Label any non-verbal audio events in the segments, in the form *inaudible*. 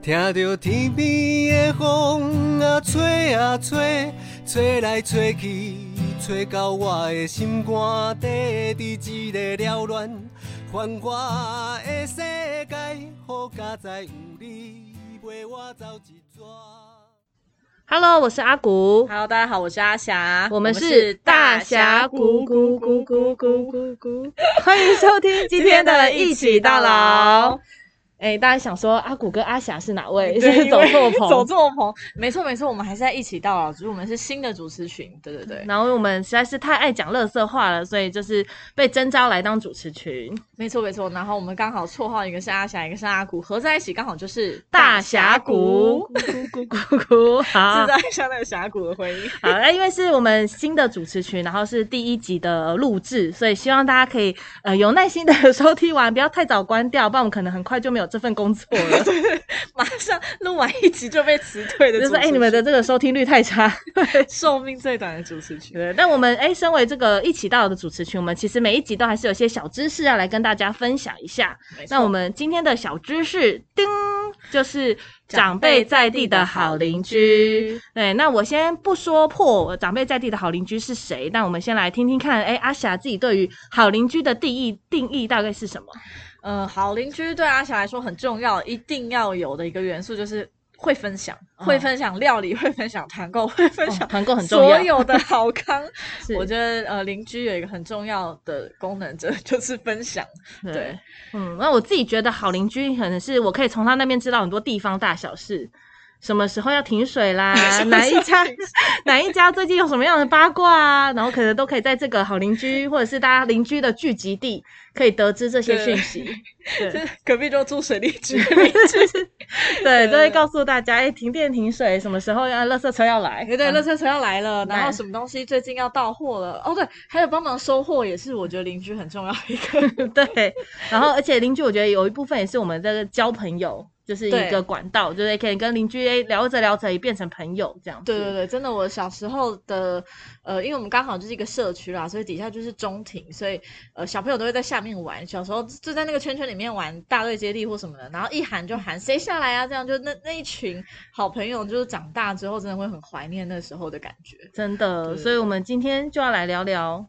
听着天边的风啊吹啊吹，吹来吹去，吹到我的心肝底，伫一个缭乱繁华的世界，好佳哉有你陪我走一逝。Hello，我是阿古，Hello，大家好，我是阿霞，我们是大峡谷谷谷谷谷谷谷，*laughs* 欢迎收听今天的一起到老。哎，大家想说阿古跟阿霞是哪位？是走错棚，走错棚，没错没错，我们还是在一起到老，只是我们是新的主持群，对对对，然后我们实在是太爱讲乐色话了，所以就是被征召来当主持群。没错没错。然后我们刚好绰号一个是阿霞，一个是阿古，合在一起刚好就是大峡谷，*laughs* 咕咕咕咕咕，好，制造一下那个峡谷的回音。好，那因为是我们新的主持群，然后是第一集的录制，所以希望大家可以呃有耐心的 *laughs* 收听完，不要太早关掉，不然我们可能很快就没有这份工作了。*laughs* 马上录完一集就被辞退的，就是哎、你们的这个收听率太差。*laughs* 寿命最短的主持群。对，但我们哎、身为这个一起到的主持群，我们其实每一集都还是有些小知识要来跟大家分享一下。那我们今天的小知识，叮，就是长辈在地的好邻居。对，那我先不说破长辈在地的好邻居是谁，但我们先来听听看，哎，阿霞自己对于好邻居的定义定义大概是什么？呃，好邻居对阿霞来说很重要，一定要有的一个元素就是会分享，哦会分享料理，会分享团购，会分享哦团购很重要所有的好康。*laughs* 是我觉得呃，邻居有一个很重要的功能，这就是分享。对，嗯，那我自己觉得好邻居可能是我可以从他那边知道很多地方大小事。什么时候要停水啦？*laughs* 哪一家 *laughs* 哪一家最近有什么样的八卦啊？然后可能都可以在这个好邻居或者是大家邻居的聚集地，可以得知这些讯息。对隔壁就住水利局 *laughs* 对，都会告诉大家，哎，停电停水，什么时候要垃圾车要来？对垃圾车要来了，然后什么东西最近要到货了。哦，对，还有帮忙收货，也是我觉得邻居很重要一个。对，然后而且邻居，我觉得有一部分也是我们这个交朋友，就是一对个管道，就是可以跟邻居 A 聊着聊着也变成朋友这样子。对对对，真的，我小时候的呃，因为我们刚好就是一个社区啦，所以底下就是中庭，所以呃小朋友都会在下面玩。小时候就在那个圈圈里面玩大队接力或什么的，然后一喊就喊谁下来啊，这样就那那一群好朋友，就是长大之后真的会很怀念那时候的感觉。真的，所以我们今天就要来聊聊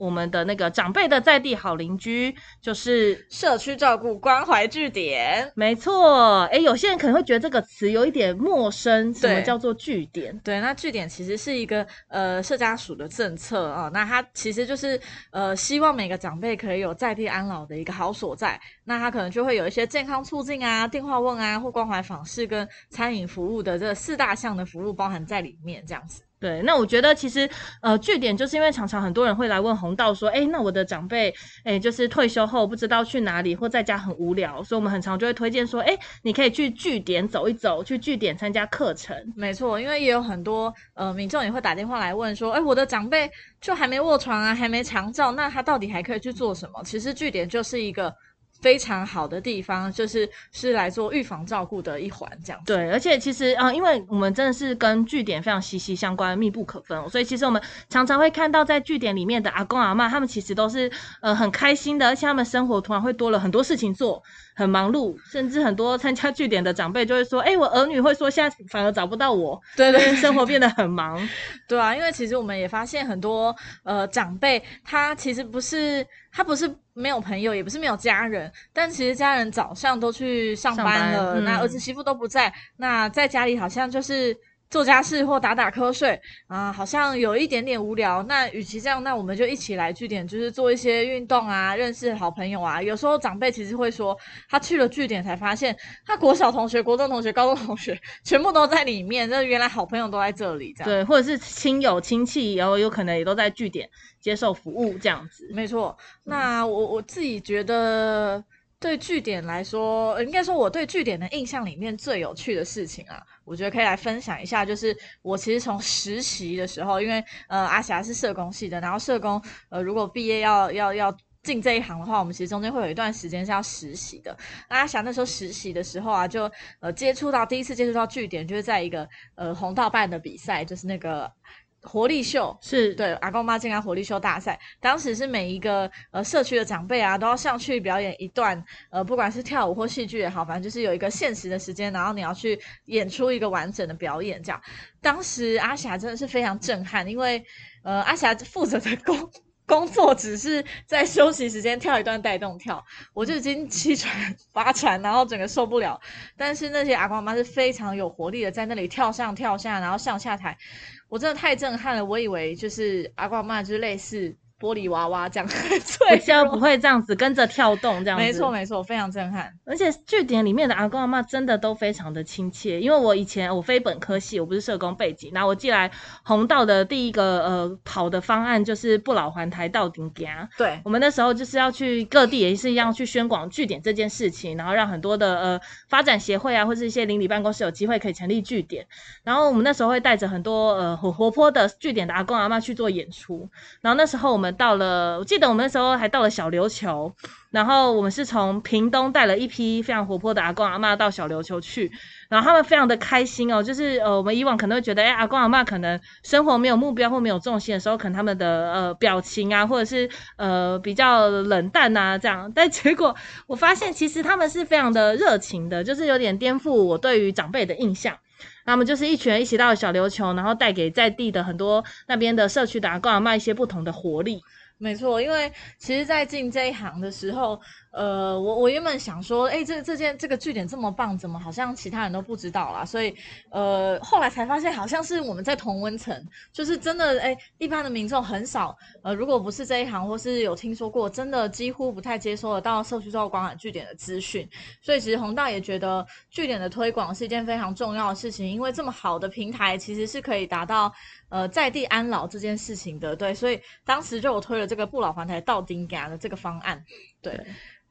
我们的那个长辈的在地好邻居，就是社区照顾关怀据点。没错。哎，有些人可能会觉得这个词有一点陌生，什么叫做据点？对，那据点其实是一个呃社家属的政策啊、那它其实就是呃希望每个长辈可以有在地安老的一个好所在，那它可能就会有一些健康促进啊、电话问啊或关怀访视跟餐饮服务的这四大项的服务包含在里面，这样子。对，那我觉得其实呃，据点就是因为常常很多人会来问红道说，哎，那我的长辈哎，就是退休后不知道去哪里或在家很无聊，所以我们很常就会推荐说，哎，你可以去据点走一走，去据点参加课程。没错，因为也有很多呃民众也会打电话来问说，哎，我的长辈就还没卧床啊，还没长照，那他到底还可以去做什么？其实据点就是一个非常好的地方，就是是来做预防照顾的一环，这样。对，而且其实啊、因为我们真的是跟据点非常息息相关、密不可分、所以其实我们常常会看到在据点里面的阿公阿妈，他们其实都是呃很开心的，而且他们生活突然会多了很多事情做，很忙碌，甚至很多参加据点的长辈就会说：“哎，我儿女会说现在反而找不到我，对对生活变得很忙。*laughs* 对啊，因为其实我们也发现很多呃长辈，他其实不是他不是没有朋友，也不是没有家人，但其实家人早上都去上上班班了，嗯那儿子媳妇都不在，那在家里好像就是。做家事或打打瞌睡啊、好像有一点点无聊。那与其这样，那我们就一起来据点，就是做一些运动啊，认识好朋友啊。有时候长辈其实会说，他去了据点才发现，他国小同学、国中同学、高中同学全部都在里面，那原来好朋友都在这里，这样。对，或者是亲友亲戚，然后有可能也都在据点接受服务这样子。没错，那我我自己觉得，对据点来说，应该说我对据点的印象里面最有趣的事情啊，我觉得可以来分享一下。就是我其实从实习的时候，因为呃阿霞是社工系的，然后社工呃如果毕业要要要。进这一行的话，我们其实中间会有一段时间是要实习的。阿霞那时候实习的时候啊，就呃接触到第一次接触到据点，就是在一个呃红道办的比赛，就是那个活力秀，是。对阿公妈健康活力秀大赛，当时是每一个呃社区的长辈啊都要上去表演一段，呃不管是跳舞或戏剧也好，反正就是有一个限时的时间，然后你要去演出一个完整的表演。这样，当时阿霞真的是非常震撼，因为呃阿霞负责的工 *laughs* 工作只是在休息时间跳一段带动跳，我就已经气喘发喘，然后整个受不了。但是那些阿公阿妈是非常有活力的，在那里跳上跳下，然后上下台，我真的太震撼了。我以为就是阿公阿妈就是类似玻璃娃娃这样，*laughs* 我现在不会这样子跟着跳动这样子。没错没错，非常震撼。而且据点里面的阿公阿妈真的都非常的亲切，因为我以前我非本科系，我不是社工背景，那我进来红道的第一个呃跑的方案就是不老环台到顶家。对，我们那时候就是要去各地也是一样去宣广据点这件事情，然后让很多的呃发展协会啊或是一些邻里办公室有机会可以成立据点。然后我们那时候会带着很多呃很活泼的据点的阿公阿妈去做演出。然后那时候我们到了，我记得我们那时候还到了小琉球。然后我们是从屏东带了一批非常活泼的阿公阿妈到小琉球去，然后他们非常的开心哦，就是呃我们以往可能会觉得，哎阿公阿妈可能生活没有目标或没有重心的时候，可能他们的呃表情啊，或者是呃比较冷淡啊这样，但结果我发现其实他们是非常的热情的，就是有点颠覆我对于长辈的印象。那么就是一群人一起到小琉球，然后带给在地的很多那边的社区的阿公阿妈一些不同的活力。没错，因为其实，在进这一行的时候，呃，我我原本想说，哎，这这件这个据点这么棒，怎么好像其他人都不知道啦？所以，呃，后来才发现，好像是我们在同温层，就是真的，哎，一般的民众很少，呃，如果不是这一行，或是有听说过，真的几乎不太接收得到社区照光管据点的资讯。所以，其实宏大也觉得据点的推广是一件非常重要的事情，因为这么好的平台，其实是可以达到。呃，在地安老这件事情的，对，所以当时就我推了这个不老环台到丁家的这个方案，对。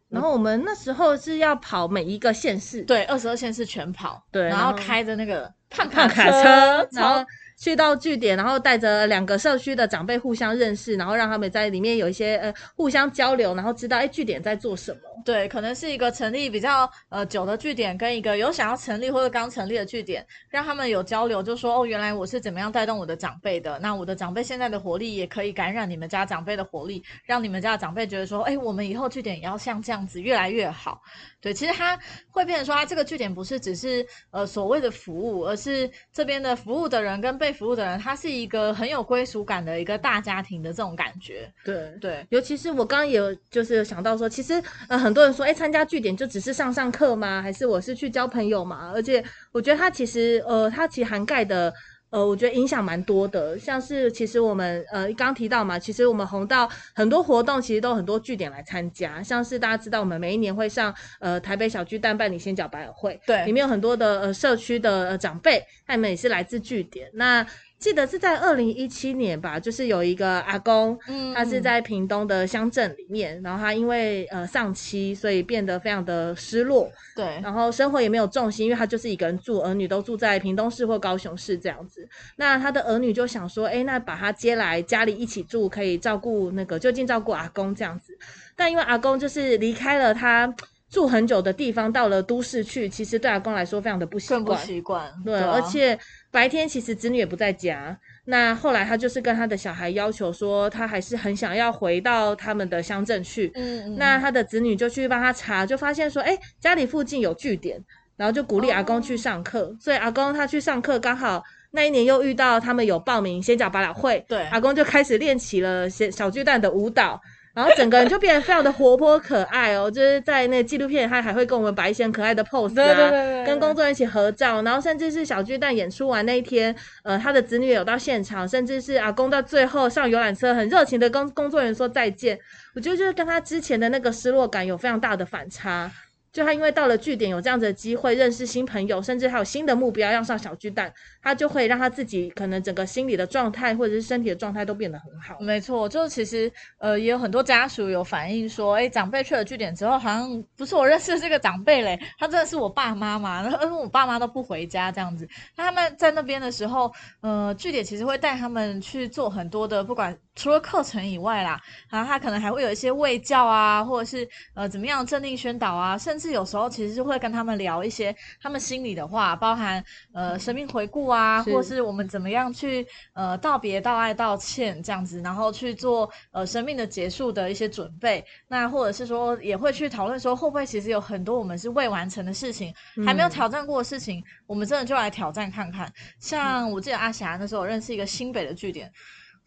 然后我们那时候是要跑每一个县市，对，二十二县市全跑，对，然后开着那个胖卡车，然后。去到据点，然后带着两个社区的长辈互相认识，然后让他们在里面有一些呃互相交流，然后知道哎据点在做什么。对，可能是一个成立比较呃久的据点，跟一个有想要成立或者刚成立的据点，让他们有交流，就说哦原来我是怎么样带动我的长辈的，那我的长辈现在的活力也可以感染你们家长辈的活力，让你们家长辈觉得说哎我们以后据点也要像这样子越来越好。对，其实他会变成说，他这个据点不是只是呃所谓的服务，而是这边的服务的人跟被服务的人，他是一个很有归属感的一个大家庭的这种感觉。对对，尤其是我刚刚也有就是想到说，其实呃很多人说，哎，参加据点就只是上上课吗？还是我是去交朋友嘛？而且我觉得它其实呃它其实涵盖的。呃，我觉得影响蛮多的，像是其实我们呃刚提到嘛，其实我们红道很多活动其实都很多据点来参加，像是大家知道我们每一年会上呃台北小巨蛋办理先角百合会，对，里面有很多的呃社区的长辈，他们也是来自据点，那。记得是在二零一七年吧，就是有一个阿公，他是在屏东的乡镇里面，然后他因为呃丧妻，所以变得非常的失落，对，然后生活也没有重心，因为他就是一个人住，儿女都住在屏东市或高雄市这样子。那他的儿女就想说，哎，那把他接来家里一起住，可以照顾那个就近照顾阿公这样子。但因为阿公就是离开了他住很久的地方，到了都市去，其实对阿公来说非常的不习惯，不习惯，对，而且。白天其实子女也不在家，那后来他就是跟他的小孩要求说，他还是很想要回到他们的乡镇去。嗯嗯。那他的子女就去帮他查，就发现说，哎，家里附近有据点，然后就鼓励阿公去上课。所以阿公他去上课，刚好那一年又遇到他们有报名仙脚百老汇，对，阿公就开始练起了小小巨蛋的舞蹈。然后整个人就变得非常的活泼可爱哦，就是在那纪录片，他还会跟我们摆一些可爱的 pose 啊，跟工作人员一起合照，然后甚至是小巨蛋演出完那一天，呃，他的子女有到现场，甚至是阿公到最后上游览车，很热情的跟工作人员说再见。我觉得就是跟他之前的那个失落感有非常大的反差。就他因为到了据点有这样子的机会认识新朋友，甚至还有新的目标要上小巨蛋，他就会让他自己可能整个心理的状态或者是身体的状态都变得很好。没错，就是其实呃也有很多家属有反映说，哎，长辈去了据点之后，好像不是我认识的这个长辈嘞，他真的是我爸妈嘛，然后我爸妈都不回家这样子。那他们在那边的时候，呃，据点其实会带他们去做很多的，不管除了课程以外啦，然后他可能还会有一些卫教啊，或者是呃怎么样镇定宣导啊，甚至有时候其实就会跟他们聊一些他们心里的话，包含呃生命回顾啊，或是我们怎么样去呃道别、道爱、道歉这样子，然后去做呃生命的结束的一些准备。那或者是说也会去讨论说，会不会其实有很多我们是未完成的事情，还没有嗯挑战过的事情，我们真的就来挑战看看。像我记得阿霞那时候，我认识一个新北的据点，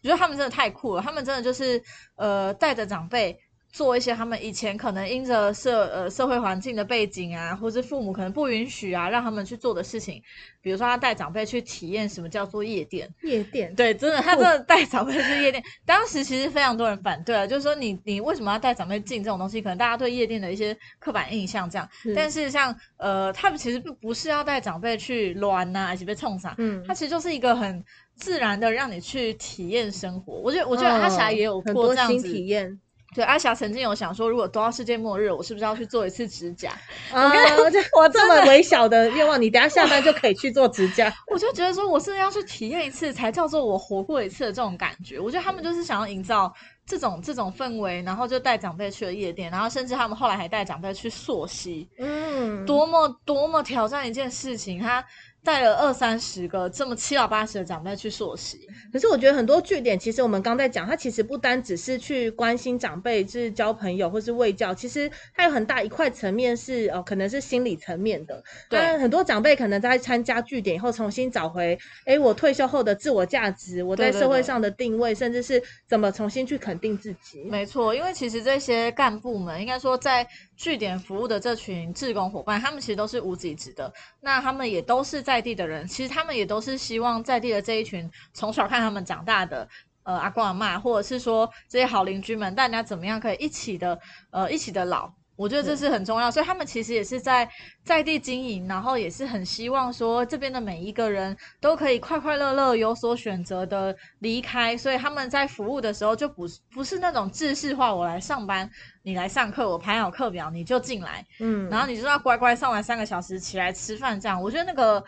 我觉得他们真的太酷了，他们真的就是呃带着长辈。做一些他们以前可能因着社呃社会环境的背景啊，或是父母可能不允许啊，让他们去做的事情，比如说他带长辈去体验什么叫做夜店，夜店，对，真的，他真的带长辈去夜店。当时其实非常多人反对啊，就是说你你为什么要带长辈进这种东西？可能大家对夜店的一些刻板印象这样。是但是像呃，他们其实不不是要带长辈去乱呐、还是被冲上，嗯他其实就是一个很自然的让你去体验生活。我觉得我觉得阿霞嗯也有过这样子。体验。对，阿霞曾经有想说，如果都要世界末日，我是不是要去做一次指甲？啊，这我这 *laughs* 么微小的愿望，你等一下下班就可以去做指甲。*laughs* 我就觉得说，我是要去体验一次，才叫做我活过一次的这种感觉。我觉得他们就是想要营造这种这种氛围，然后就带长辈去了夜店，然后甚至他们后来还带长辈去溯溪，嗯，多么多么挑战一件事情。他带了二三十个这么七老八十的长辈去溯溪，可是我觉得很多据点，其实我们刚在讲，他其实不单只是去关心长辈，就是交朋友或是喂教，其实他有很大一块层面是哦，可能是心理层面的。对很多长辈可能在参加据点以后，重新找回，哎，我退休后的自我价值，我在社会上的定位，甚至是怎么重新去肯肯定自己。没错，因为其实这些干部们，应该说在据点服务的这群志工伙伴，他们其实都是无极职的，那他们也都是在地的人，其实他们也都是希望在地的这一群从小看他们长大的。呃，阿公阿妈，或者是说这些好邻居们，大家怎么样可以一起的，呃，一起的老，我觉得这是很重要。所以他们其实也是在在地经营，然后也是很希望说这边的每一个人都可以快快乐乐、有所选择的离开。所以他们在服务的时候就不是不是那种制式化，我来上班，你来上课，我排好课表你就进来，嗯，然后你就要乖乖上完三个小时起来吃饭，这样我觉得那个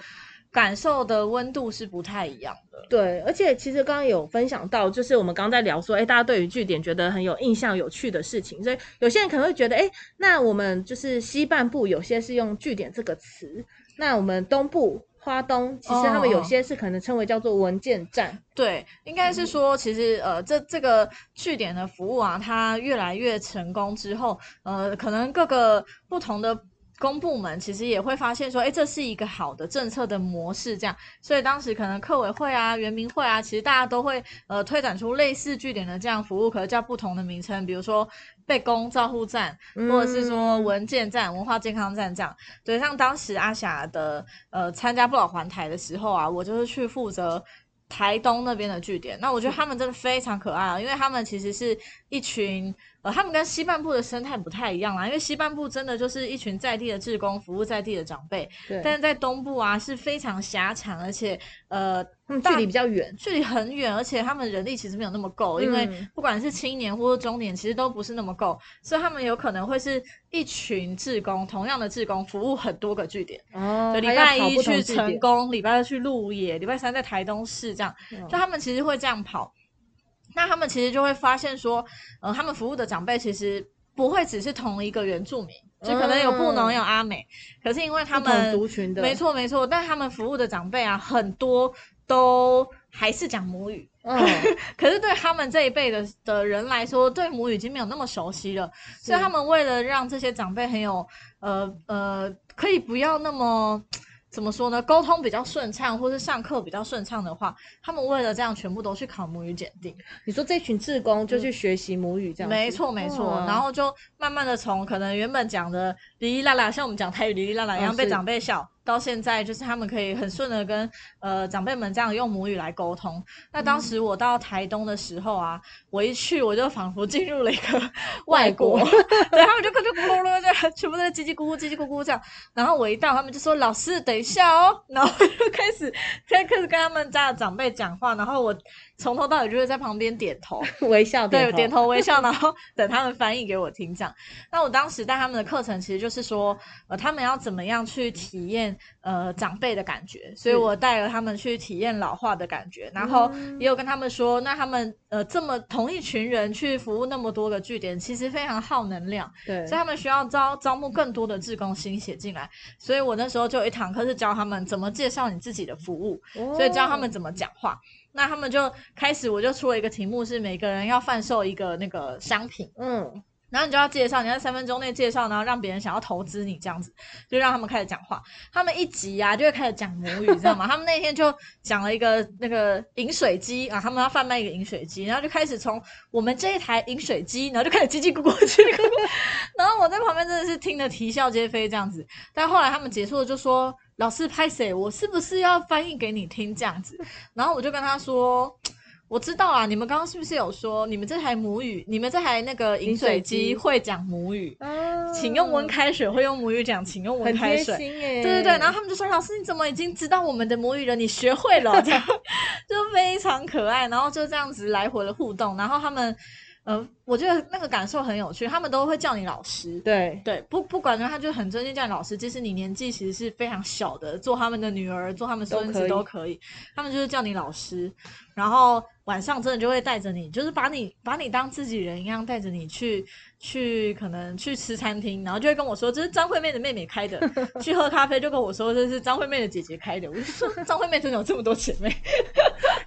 感受的温度是不太一样的。对，而且其实刚刚有分享到，就是我们刚刚在聊说，哎，大家对于据点觉得很有印象、有趣的事情，所以有些人可能会觉得，哎，那我们就是西半部有些是用据点这个词，那我们东部花东，其实他们有哦些是可能称为叫做文件站，对，应该是说，其实呃，这这个据点的服务啊，它越来越成功之后，呃，可能各个不同的公部门其实也会发现说，哎，这是一个好的政策的模式，这样，所以当时可能客委会啊、原民会啊，其实大家都会呃推展出类似据点的这样服务，可是叫不同的名称，比如说被公照护站，或者是说嗯文件站、文化健康站这样。对，像当时阿霞的呃参加不老环台的时候啊，我就是去负责。台东那边的据点，那我觉得他们真的非常可爱啊，因为他们其实是一群呃，他们跟西半部的生态不太一样啦，因为西半部真的就是一群在地的志工服务在地的长辈，对，但是在东部啊是非常狭长，而且呃他们距离比较远，距离很远，而且他们人力其实没有那么够，因为嗯不管是青年或者中年，其实都不是那么够，所以他们有可能会是一群志工，同样的志工服务很多个据点，哦礼拜一去成功，礼拜二去鹿野，礼拜三在台东市这样，嗯就他们其实会这样跑。那他们其实就会发现说，呃，他们服务的长辈其实不会只是同一个原住民，就可能有布农、嗯有阿美，可是因为他们族群的，没，错没错，但他们服务的长辈啊，很多都还是讲母语，嗯，*laughs* 可是对他们这一辈的的人来说，对母语已经没有那么熟悉了，所以他们为了让这些长辈很有呃呃，可以不要那么。怎么说呢？沟通比较顺畅，或是上课比较顺畅的话，他们为了这样，全部都去考母语检定。你说这群志工就去学习母语这样，嗯没错没错，哇然后就慢慢的从可能原本讲的哩哩啦啦，像我们讲台语哩哩啦啦一样被长辈笑，到现在就是他们可以很顺的跟呃长辈们这样用母语来沟通。那当时我到台东的时候啊，我一去我就仿佛进入了一个外国，外 *laughs* 对他们就就咕噜噜就全部都在叽叽咕咕叽叽咕咕这样。然后我一到，他们就说老师等一下哦，然后就开始开开始跟他们家的长辈讲话，然后我从头到尾就是在旁边点头。*laughs* 微笑对，点点头微笑，然后 *laughs* 等他们翻译给我听，这样。那我当时带他们的课程，其实就是说，呃，他们要怎么样去体验验呃长辈的感觉，所以我带了他们去体验老化的感觉，然后也有跟他们说，那他们呃这么同一群人去服务那么多个据点，其实非常耗能量，对所以他们需要招招募更多的志工心血进来，所以我那时候就有一堂课是教他们怎么介绍你自己的服务，所以教他们怎么讲话。那他们就开始，我就出了一个题目，是每个人要贩售一个那个商品，嗯，然后你就要介绍，你在三分钟内介绍，然后让别人想要投资你这样子，就让他们开始讲话。他们一急啊，就会开始讲母语，你知道吗？*laughs* 他们那天就讲了一个那个饮水机啊，他们要贩卖一个饮水机，然后就开始从我们这一台饮水机，然后就开始叽叽咕咕叽叽咕咕，*laughs* 然后我在旁边真的是听得啼笑皆非这样子。但后来他们结束了，就说老师拍谁？我是不是要翻译给你听这样子？*laughs* 然后我就跟他说。我知道啊，你们刚刚是不是有说你们这台母语，你们这台那个饮水机机会讲母语？啊请用温开水，会用母语讲，请用温很贴开水。心哎，对对对，然后他们就说：“老师，你怎么已经知道我们的母语了？你学会了，这样 *laughs* 就非常可爱。”然后就这样子来回的互动，然后他们，呃，我觉得那个感受很有趣，他们都会叫你老师。对对，不不管呢，他就很尊敬叫你老师，即使你年纪其实是非常小的，做他们的女儿，做他们孙子都可以都可以，他们就是叫你老师。然后晚上真的就会带着你，就是把你把你当自己人一样，带着你去去可能去吃餐厅，然后就会跟我说这是张惠妹的妹妹开的，*laughs* 去喝咖啡就跟我说这是张惠妹的姐姐开的。我就说张惠妹真的有这么多姐妹？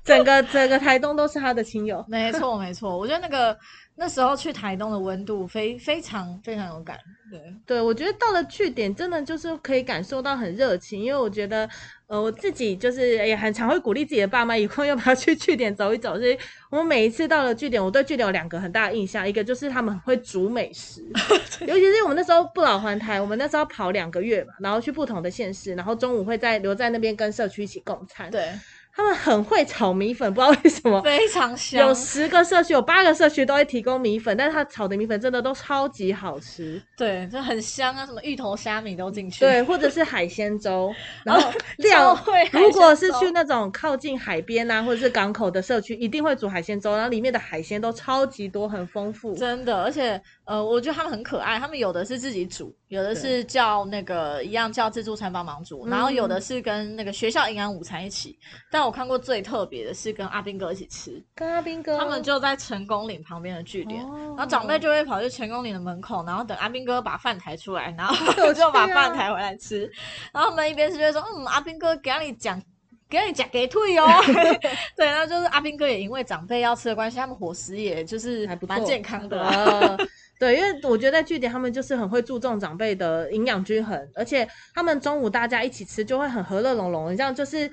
整个 *laughs* 整个台东都是他的亲友。*laughs* 没错没错，我觉得那个那时候去台东的温度非非常非常有感。对，对，我觉得到了据点，真的就是可以感受到很热情，因为我觉得，呃，我自己就是也很常会鼓励自己的爸妈，以后要不要去据点走一走。所以我们每一次到了据点，我对据点有两个很大的印象，一个就是他们很会煮美食，*laughs* 尤其是我们那时候不老环台，我们那时候跑两个月嘛，然后去不同的县市，然后中午会在留在那边跟社区一起共餐。对，他们很会炒米粉，不知道为什么。*laughs* 非常香有。十个社区，有八个社区都会提供米粉，但是他炒的米粉真的都超级好吃。对，就很香啊，什么芋头、虾米都进去。对，或者是海鲜粥，*laughs* 然后超料会如果是去那种靠近海边啊，或者是港口的社区，一定会煮海鲜粥，然后里面的海鲜都超级多，很丰富。真的，而且呃，我觉得他们很可爱。他们有的是自己煮，有的是叫那个一样叫自助餐帮忙煮，然后有的是跟那个学校营养午餐一起。但我看过最特别的是跟阿兵哥一起吃，跟阿兵哥，他们就在成功岭旁边的据点，哦然后长辈就会跑去成功岭的门口，然后等阿兵哥把饭抬出来，然后我 *laughs* 就把饭抬回来吃。然后他们一边吃就说：“嗯，阿兵哥给你讲。”给你讲给退哦，*laughs* 对，然后就是阿兵哥也因为长辈要吃的关系，他们伙食也就是还不错蛮健康的 *laughs* 对，因为我觉得在据点他们就是很会注重长辈的营养均衡，而且他们中午大家一起吃就会很和乐融融，这样就是。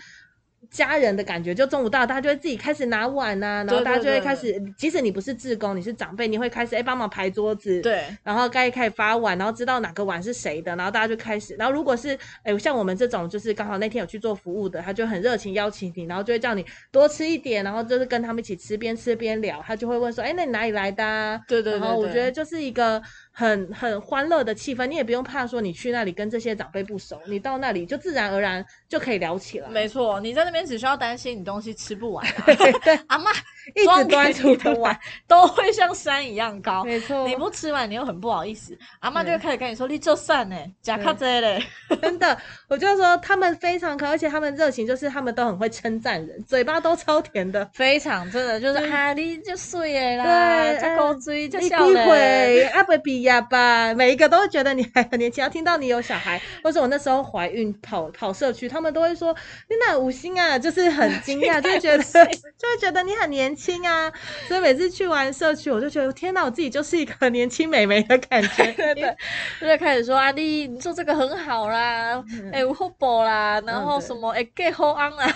家人的感觉，就中午到，大家就会自己开始拿碗呐、然后大家就会对开始，即使你不是志工，你是长辈，你会开始哎帮忙排桌子，对，然后该开始发碗，然后知道哪个碗是谁的，然后大家就开始。然后如果是哎像我们这种，就是刚好那天有去做服务的，他就很热情邀请你，然后就会叫你多吃一点，然后就是跟他们一起吃，边吃边聊。他就会问说，哎，那你哪里来的、啊？对对对然后我觉得就是一个很很欢乐的气氛，你也不用怕说你去那里跟这些长辈不熟，你到那里就自然而然就可以聊起来。没错，你在那边只需要担心你东西吃不完、啊，对对，阿妈一直端出你的碗都会像山一样高。没错，你不吃完，你又很不好意思，阿妈就会开始跟你说：“你就散呢，假卡这嘞。真的，我就说他们非常可爱，而且他们热情，就是他们都很会称赞人，嘴巴都超甜的”。非常真的就是对啊，你就水的啦，对就高追就笑嘞。回阿伯比呀吧，每一个都会觉得你还很年轻。要听到你有小孩，*laughs* 或者我那时候怀孕跑跑社区，他们都会说你哪五星啊，就是很惊讶，*laughs* 就会觉得 *laughs* 就会觉得你很年轻啊。所以每次去完社区，我就觉得天哪，我自己就是一个年轻美眉的感觉。对对，就会开始说啊，你你做这个很好啦，哎、我好补啦，然后什么哎，给好安啦，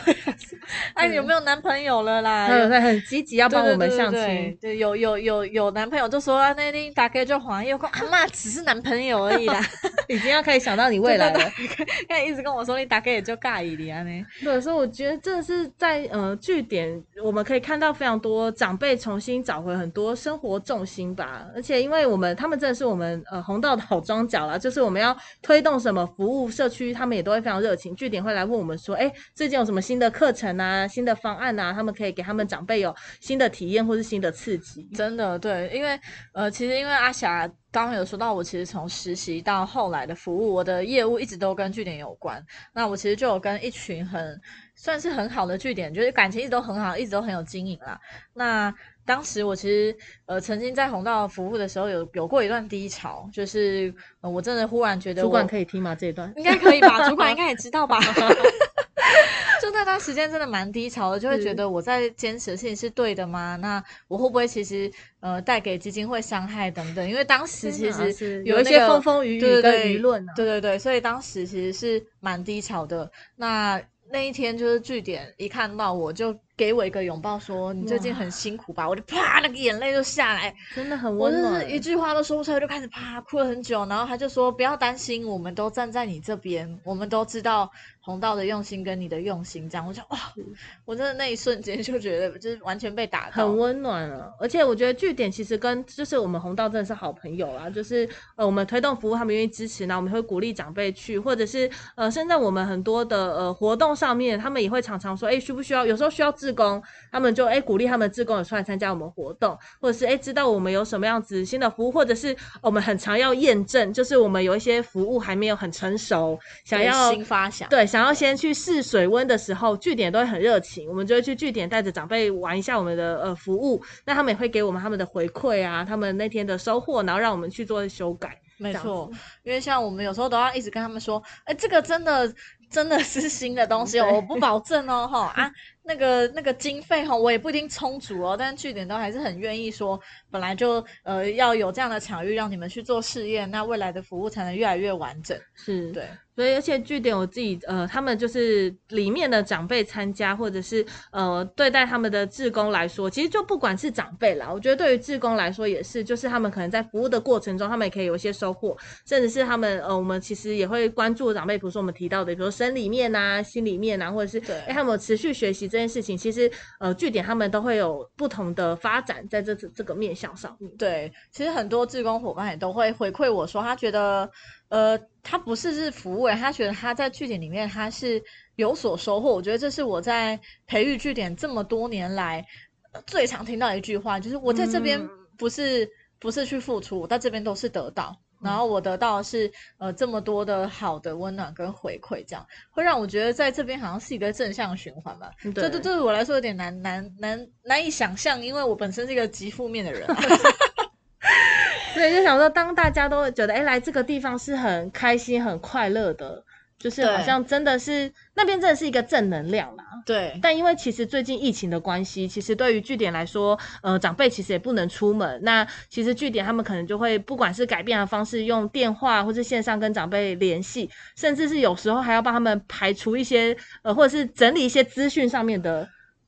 哎、有没有男朋友了啦？还有。很积极要帮我们相对对亲，对对有有有有男朋友就说啊，那你打开就黄，又说阿妈只是男朋友而已啦，*laughs* 已经要开始想到你未来了。*laughs* 现在一直跟我说你打给也就尬一点呢。对，所以我觉得真的是在呃据点，我们可以看到非常多长辈重新找回很多生活重心吧。而且因为我们他们真的是我们呃红道的好庄脚啦，就是我们要推动什么服务社区，他们也都会非常热情。据点会来问我们说，哎，最近有什么新的课程啊、新的方案啊，他们可以给他们长辈有新的体验或是新的刺激。真的对，因为呃，其实因为阿霞刚刚有说到，我其实从实习到后来的服务，我的业务一直都跟据点有关。那我其实就有跟一群很算是很好的据点，就是感情一直都很好，一直都很有经营啦。那当时我其实呃曾经在红道服务的时候有有过一段低潮，就是呃我真的忽然觉得主管可以听吗？这一段应该可以吧？主管应该也知道吧？*laughs* *laughs* 就那段时间真的蛮低潮的，就会觉得我在坚持的事情是对的吗？那我会不会其实呃带给基金会伤害等等？因为当时其实有一些风风雨雨跟对对对舆论啊对对对，所以当时其实是蛮低潮的。那那一天就是据点一看到我就给我一个拥抱，说你最近很辛苦吧？我就啪那个眼泪就下来，真的很我就温暖是。一句话都说不出来，就开始啪哭了很久。然后他就说不要担心，我们都站在你这边，我们都知道红道的用心跟你的用心。这样，我就哇，*laughs* 我真的那一瞬间就觉得就是完全被打到，很温暖啊，而且我觉得据点其实跟就是我们红道真的是好朋友啦，就是呃我们推动服务，他们愿意支持，然后我们会鼓励长辈去，或者是呃现在我们很多的呃活动上面，他们也会常常说，哎需不需要？有时候需要志工，他们就哎鼓励他们志工也出来参加我们活动，或者是哎知道我们有什么样子新的服务，或者是我们很常要验证，就是我们有一些服务还没有很成熟，想要新发想。对，想要先去试水温的时候，据点都会很热情，我们就会去据点带着长辈玩一下我们的呃服务，那他们也会给我们他们的回馈啊，他们那天的收获，然后让我们去做修改。没错，因为像我们有时候都要一直跟他们说，哎，这个真的真的是新的东西哦，*laughs* 我不保证哦，哈啊，那个那个经费哈，我也不一定充足哦，但是据点都还是很愿意说，本来就呃要有这样的场域让你们去做试验，那未来的服务才能越来越完整。是，对，所以而且据点我自己呃，他们就是里面的长辈参加，或者是呃对待他们的志工来说，其实就不管是长辈啦，我觉得对于志工来说也是，就是他们可能在服务的过程中，他们也可以有一些收获，甚至是他们呃，我们其实也会关注长辈，比如说我们提到的，比如说生理面啊、心里面啊，或者是对。哎他们有持续学习这件事情，其实呃据点他们都会有不同的发展在这这这个面向上面。对，其实很多志工伙伴也都会回馈我说，他觉得，呃，他不是是服务，他觉得他在据点里面他是有所收获。我觉得这是我在培育据点这么多年来、呃最常听到一句话，就是我在这边嗯不是、不是去付出，我在这边都是得到。然后我得到的是呃这么多的好的温暖跟回馈，这样会让我觉得在这边好像是一个正向循环吧。对这这对我来说有点难难难难以想象，因为我本身是一个极负面的人啊、*laughs* 所以就想说，当大家都会觉得，哎，来这个地方是很开心、很快乐的，就是好像真的是那边真的是一个正能量啦。对，但因为其实最近疫情的关系，其实对于据点来说，呃，长辈其实也不能出门。那其实据点他们可能就会，不管是改变的方式，用电话或是线上跟长辈联系，甚至是有时候还要帮他们排除一些，呃，或者是整理一些资讯上面的，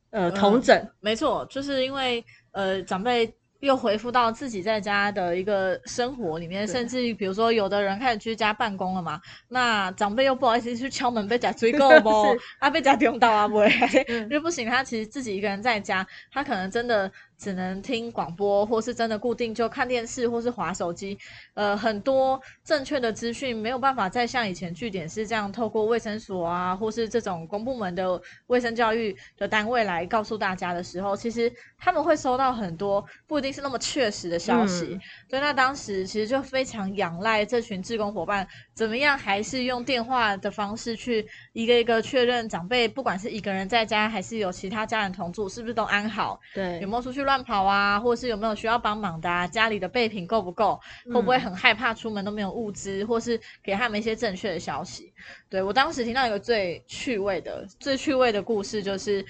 呃，同整。没错，就是因为呃长辈又回复到自己在家的一个生活里面，甚至比如说有的人开始居家办公了嘛，那长辈又不好意思去敲门被假追 *laughs* 够不是，啊被假丢到啊不会，嗯。就不行，他其实自己一个人在家，他可能真的只能听广播，或是真的固定就看电视或是划手机，呃，很多正确的资讯没有办法再像以前据点是这样透过卫生所啊，或是这种公部门的卫生教育的单位来告诉大家的时候，其实他们会收到很多不一定是那么确实的消息。嗯。所以那当时其实就非常仰赖这群志工伙伴，怎么样还是用电话的方式去一个一个确认长辈，不管是一个人在家还是有其他家人同住，是不是都安好，对。有没有出去乱跑啊，或是有没有需要帮忙的啊，家里的备品够不够，会不会嗯很害怕出门都没有物资，或是给他们一些正确的消息。对我当时听到一个最趣味的、最趣味的故事，就是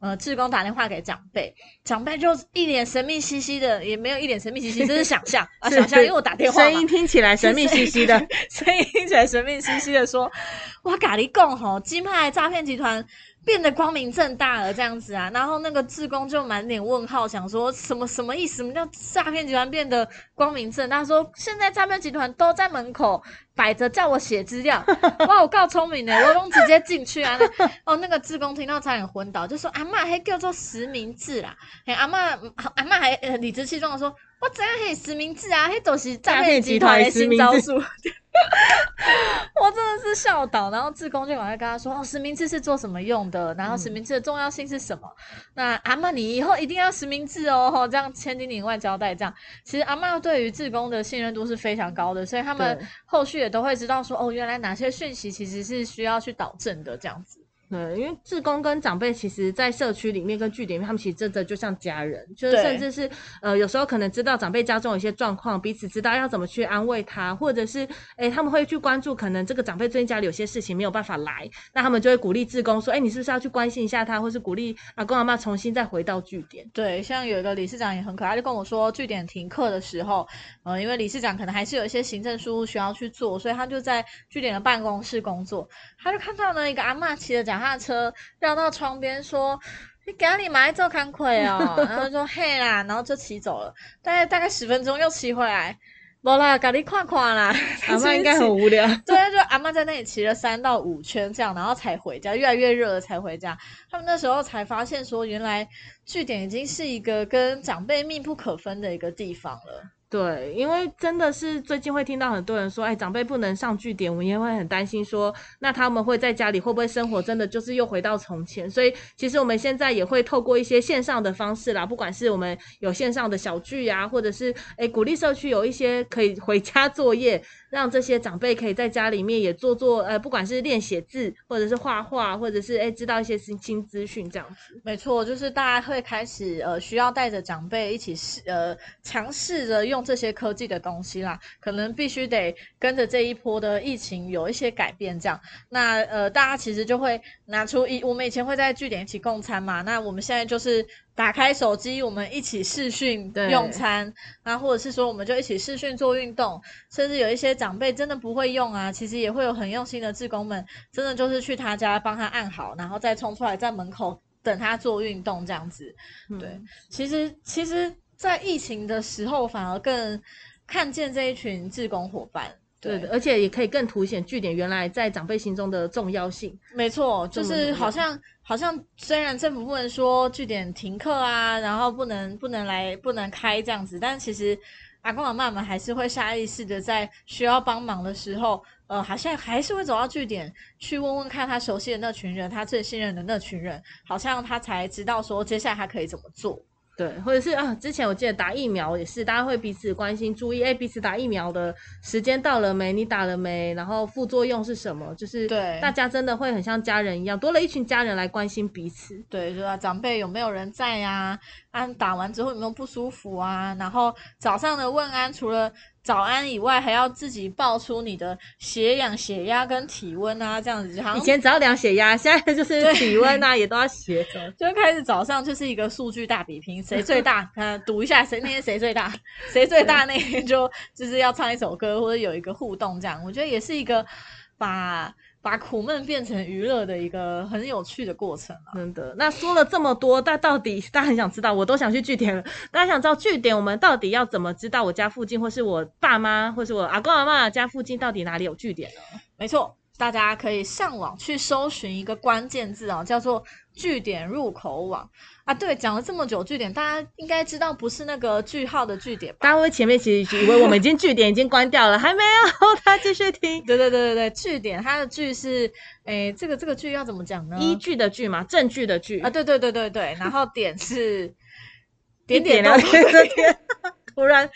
呃，志工打电话给长辈，长辈就一脸神秘兮兮的，也没有一脸神秘兮兮，这是想象 *laughs* 啊，想象，因为我打电话嘛。声音听起来神秘兮兮的，*laughs* 声音听起来神秘兮兮的说：“哇，咖喱贡吼，金派诈骗集团变得光明正大了，这样子啊。”然后那个志工就满脸问号，想说什么什么意思？什么叫诈骗集团变得光明正大？说现在诈骗集团都在门口摆着叫我写资料，*laughs* 哇，我够聪明的，我用直接进去啊。那哦，那个志工听到差点昏倒，就说：“阿嬷，还叫做实名制啦。”嘿，阿嬷阿嬷还呃理直气壮的说：“我怎样可以实名制啊？迄都是诈骗集团的新招数。*laughs* ” *laughs* 我真的是笑倒，然后志工就赶快跟他说：“哦，实名制是做什么用的？然后实名制的重要性是什么？那阿妈你以后一定要实名制哦，这样千叮咛万交代。这样其实阿妈对于志工的信任度是非常高的，所以他们后续也都会知道说，哦，原来哪些讯息其实是需要去导正的，这样子。对，因为志工跟长辈其实，在社区里面跟据点他们其实真的就像家人，就是甚至是呃，有时候可能知道长辈家中有一些状况，彼此知道要怎么去安慰他，或者是哎他们会去关注，可能这个长辈最近家里有些事情没有办法来，那他们就会鼓励志工说，哎，你是不是要去关心一下他，或是鼓励阿公阿妈重新再回到据点。对，像有一个理事长也很可爱，就跟我说，据点停课的时候，呃，因为理事长可能还是有一些行政事务需要去做，所以他就在据点的办公室工作。他就看到呢一个阿嬷骑着脚踏车绕到窗边说：“你给你买做康亏哦。*laughs* ”然后说：“嘿啦。”然后就骑走了，大概大概十分钟又骑回来，无啦，给你看看啦。*laughs* 阿妈应该很无聊。对，就阿妈在那里骑了三到五圈这样，然后才回家，越来越热了才回家。他们那时候才发现说，原来据点已经是一个跟长辈密不可分的一个地方了。对，因为真的是最近会听到很多人说，哎，长辈不能上据点，我们也会很担心说，那他们会在家里会不会生活真的就是又回到从前？所以其实我们现在也会透过一些线上的方式啦，不管是我们有线上的小聚啊，或者是哎鼓励社区有一些可以回家作业，让这些长辈可以在家里面也做做，呃，不管是练写字，或者是画画，或者是哎知道一些新新资讯这样子。没错，就是大家会开始呃，需要带着长辈一起试呃，尝试着用这些科技的东西啦。可能必须得跟着这一波的疫情有一些改变，这样。那呃，大家其实就会拿出一，我们以前会在据点一起共餐嘛，那我们现在就是打开手机，我们一起视讯用餐，啊，或者是说我们就一起视讯做运动，甚至有一些长辈真的不会用啊，其实也会有很用心的志工们，真的就是去他家帮他按好，然后再冲出来在门口等他做运动这样子。对嗯，其实其实，在疫情的时候，反而更看见这一群志工伙伴。对的，而且也可以更凸显据点原来在长辈心中的重要性。没错，就是好像好像虽然政府不能说据点停课啊，然后不能不能来不能开这样子，但其实阿公阿妈们还是会下意识的在需要帮忙的时候，呃，好像还是会走到据点去问问看他熟悉的那群人，他最信任的那群人，好像他才知道说接下来他可以怎么做。对，或者是啊，之前我记得打疫苗也是，大家会彼此关心，注意，哎，彼此打疫苗的时间到了没？你打了没？然后副作用是什么？就是对大家真的会很像家人一样，多了一群家人来关心彼此。对，就是、啊、长辈有没有人在呀、啊？打完之后有没有不舒服啊？然后早上的问安，除了早安以外，还要自己报出你的血氧、血压跟体温啊，这样子。以前只要量血压，现在就是对体温啊，也都要写着。就开始早上就是一个数据大比拼，谁最大？*laughs* 呃，赌一下谁那天谁最大，谁最大那天就就是要唱一首歌或者有一个互动，这样我觉得也是一个把把苦闷变成娱乐的一个很有趣的过程啊。真的，那说了这么多，但到底大家很想知道，我都想去据点了。大家想知道据点，我们到底要怎么知道我家附近，或是我爸妈，或是我阿公阿妈家附近到底哪里有据点呢？没错，大家可以上网去搜寻一个关键字哦，叫做“据点入口网”啊。对，讲了这么久据点，大家应该知道不是那个句号的据点吧？大家会前面其实以为我们已经据点已经关掉了，还没有，大家继续听。对对对对对，据点它的据是，诶，这个这个据要怎么讲呢？依据的据嘛，证据的据啊，对对对对对，然后点是一点点两都点的点，突然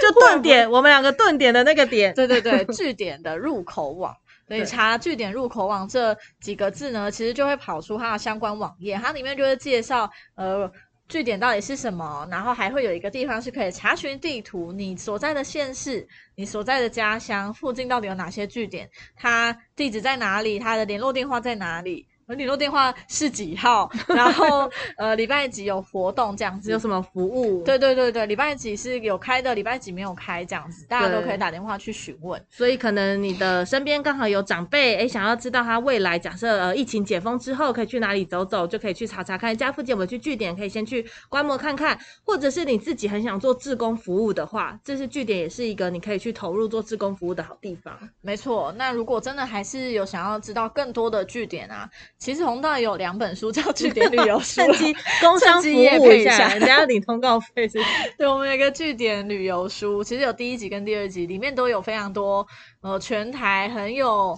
就顿点，我们两个顿点的那个点。对对对，据点的入口网。所以查“据点入口网”这几个字呢，其实就会跑出它的相关网页，它里面就会介绍呃据点到底是什么，然后还会有一个地方是可以查询地图，你所在的县市、你所在的家乡附近到底有哪些据点，它地址在哪里，它的联络电话在哪里。联络电话是几号？*laughs* 然后呃，礼拜几有活动这样子？有什么服务？对对对对，礼拜几是有开的，礼拜几没有开这样子，大家都可以打电话去询问。所以可能你的身边刚好有长辈，哎，想要知道他未来假设呃疫情解封之后可以去哪里走走，就可以去查查看家附近有没有去据点，可以先去观摩看看，或者是你自己很想做志工服务的话，这是据点也是一个你可以去投入做志工服务的好地方。没错，那如果真的还是有想要知道更多的据点啊，其实红道有两本书叫《*laughs* 据点旅游书》*laughs* 工商服务一下，*laughs* 人家要领通告费是。对，我们有一个据点旅游书，其实有第一集跟第二集，里面都有非常多呃全台很有。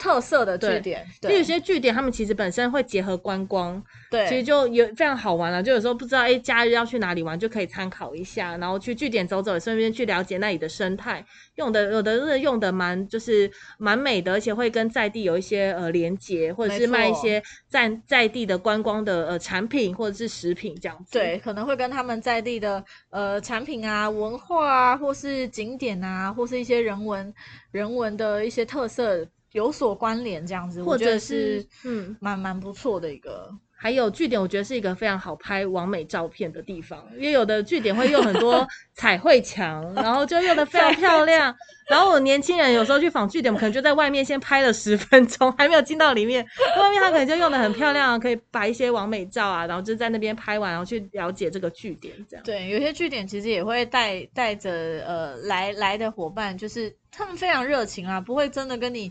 特色的据点，就有些据点，他们其实本身会结合观光，对，其实就有非常好玩了。就有时候不知道，哎，假日要去哪里玩，就可以参考一下，然后去据点走走，顺便去了解那里的生态。用的有的是用的蛮，就是蛮美的，而且会跟在地有一些呃连接，或者是卖一些在在地的观光的呃产品或者是食品这样子。对，可能会跟他们在地的呃产品啊、文化啊，或是景点啊，或是一些人文人文的一些特色。有所关联这样子，或者是嗯，蛮蛮不错的一个。还有据点，我觉得是一个非常好拍完美照片的地方，因为有的据点会用很多 *laughs* 彩绘墙，然后就用的非常漂亮。然后我年轻人有时候去访据点，可能就在外面先拍了十分钟，还没有进到里面，外面他可能就用的很漂亮，可以摆一些完美照啊，然后就在那边拍完，然后去了解这个据点这样。对，有些据点其实也会带带着呃来来的伙伴，就是他们非常热情啊，不会真的跟你。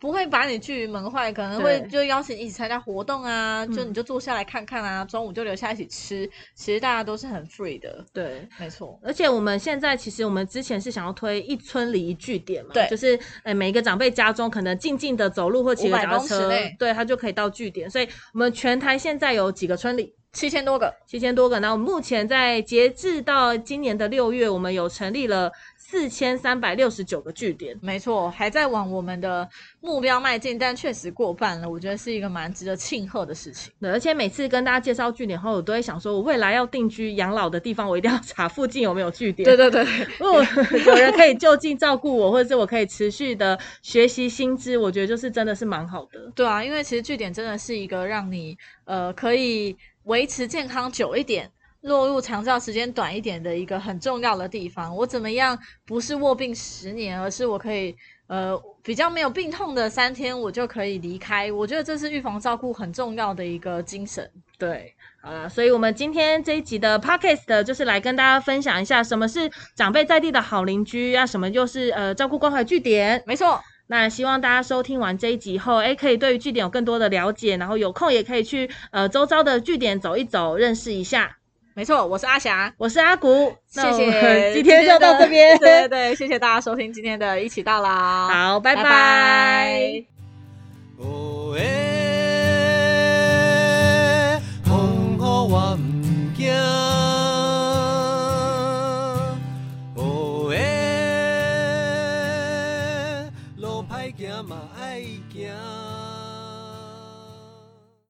不会把你拒于门外，可能会就邀请一起参加活动啊，就你就坐下来看看啊，中午就留下一起吃。其实大家都是很 free 的，对，没错。而且我们现在其实我们之前是想要推一村里一据点嘛，对，就是诶每个长辈家中可能静静的走路或骑个脚车，对他就可以到据点。所以我们全台现在有几个村里？七千多个，七千多个。那我们目前在截至到今年的六月，我们有成立了。四千三百六十九个据点，没错，还在往我们的目标迈进，但确实过半了。我觉得是一个蛮值得庆贺的事情。对，而且每次跟大家介绍据点后，我都会想说，我未来要定居养老的地方，我一定要查附近有没有据点。对对对，如果有人可以就近照顾我，或者是我可以持续的学习新知，我觉得就是真的是蛮好的。对啊，因为其实据点真的是一个让你呃可以维持健康久一点。落入长照时间短一点的一个很重要的地方，我怎么样不是卧病十年，而是我可以呃比较没有病痛的三天，我就可以离开。我觉得这是预防照顾很重要的一个精神。对，好了，所以我们今天这一集的 podcast 就是来跟大家分享一下什么是长辈在地的好邻居啊，什么就是呃照顾关怀据点。没错，那希望大家收听完这一集后，哎，可以对于据点有更多的了解，然后有空也可以去呃周遭的据点走一走，认识一下。没错，我是阿霞，我是阿古，谢谢，今天就到这边，*laughs* 对,对对，谢谢大家收听今天的一起到啦，好，拜拜。拜拜。